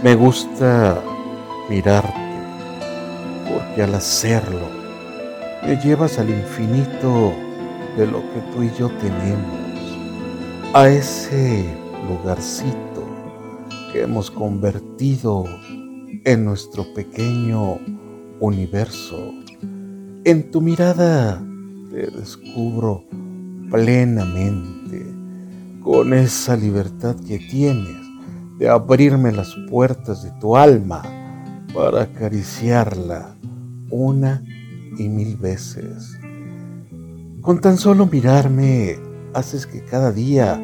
Me gusta mirarte, porque al hacerlo me llevas al infinito de lo que tú y yo tenemos, a ese lugarcito que hemos convertido en nuestro pequeño universo. En tu mirada te descubro plenamente con esa libertad que tienes de abrirme las puertas de tu alma para acariciarla una y mil veces. Con tan solo mirarme haces que cada día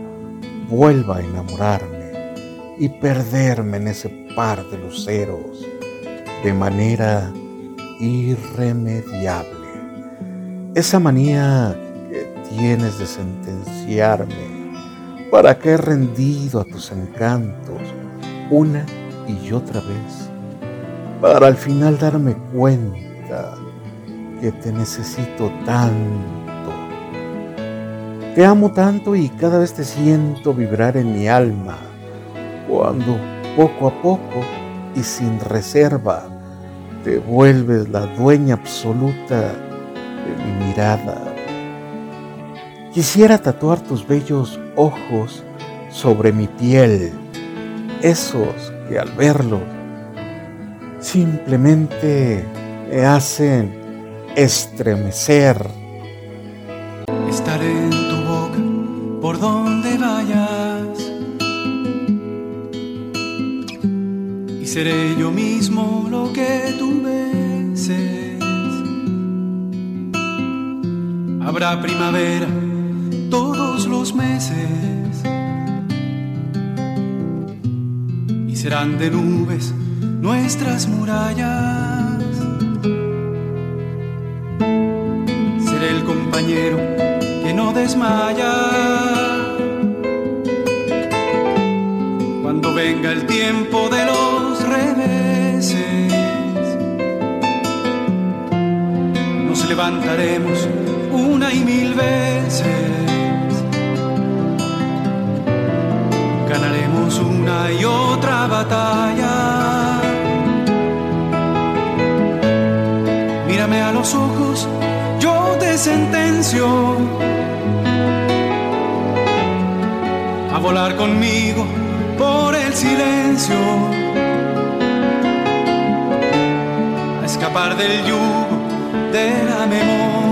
vuelva a enamorarme y perderme en ese par de luceros de manera irremediable. Esa manía que tienes de sentenciarme para que he rendido a tus encantos una y otra vez, para al final darme cuenta que te necesito tanto. Te amo tanto y cada vez te siento vibrar en mi alma cuando poco a poco y sin reserva te vuelves la dueña absoluta de mi mirada. Quisiera tatuar tus bellos ojos sobre mi piel, esos que al verlos simplemente me hacen estremecer. Estaré en tu boca por donde vayas. Y seré yo mismo lo que tú beses. Habrá primavera todos los meses. Y serán de nubes nuestras murallas. que no desmaya. Cuando venga el tiempo de los reveses, nos levantaremos una y mil veces. Una y otra batalla. Mírame a los ojos sentencio a volar conmigo por el silencio, a escapar del yugo de la memoria.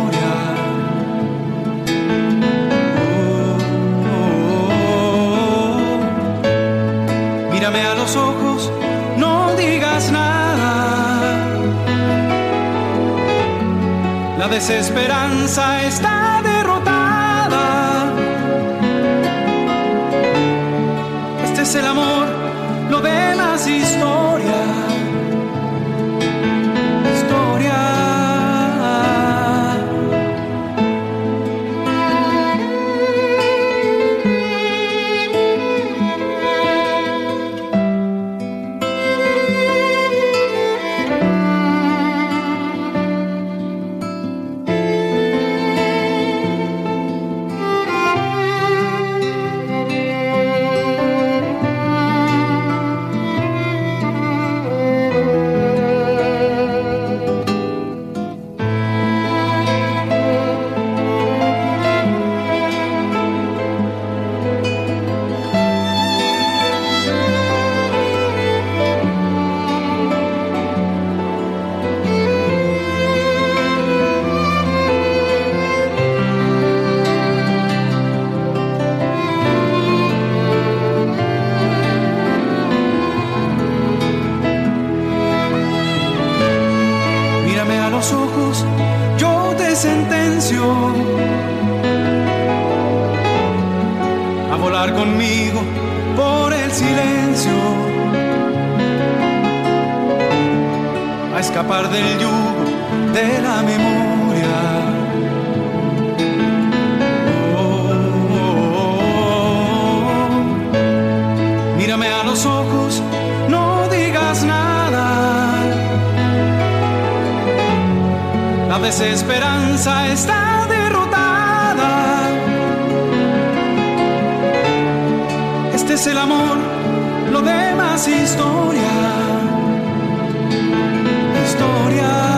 Mírame a los ojos, no digas nada. La desesperanza está derrotada. Este es el amor, lo demás historia. a volar conmigo por el silencio, a escapar del yugo de la memoria. desesperanza está derrotada. Este es el amor, lo demás historia. Historia.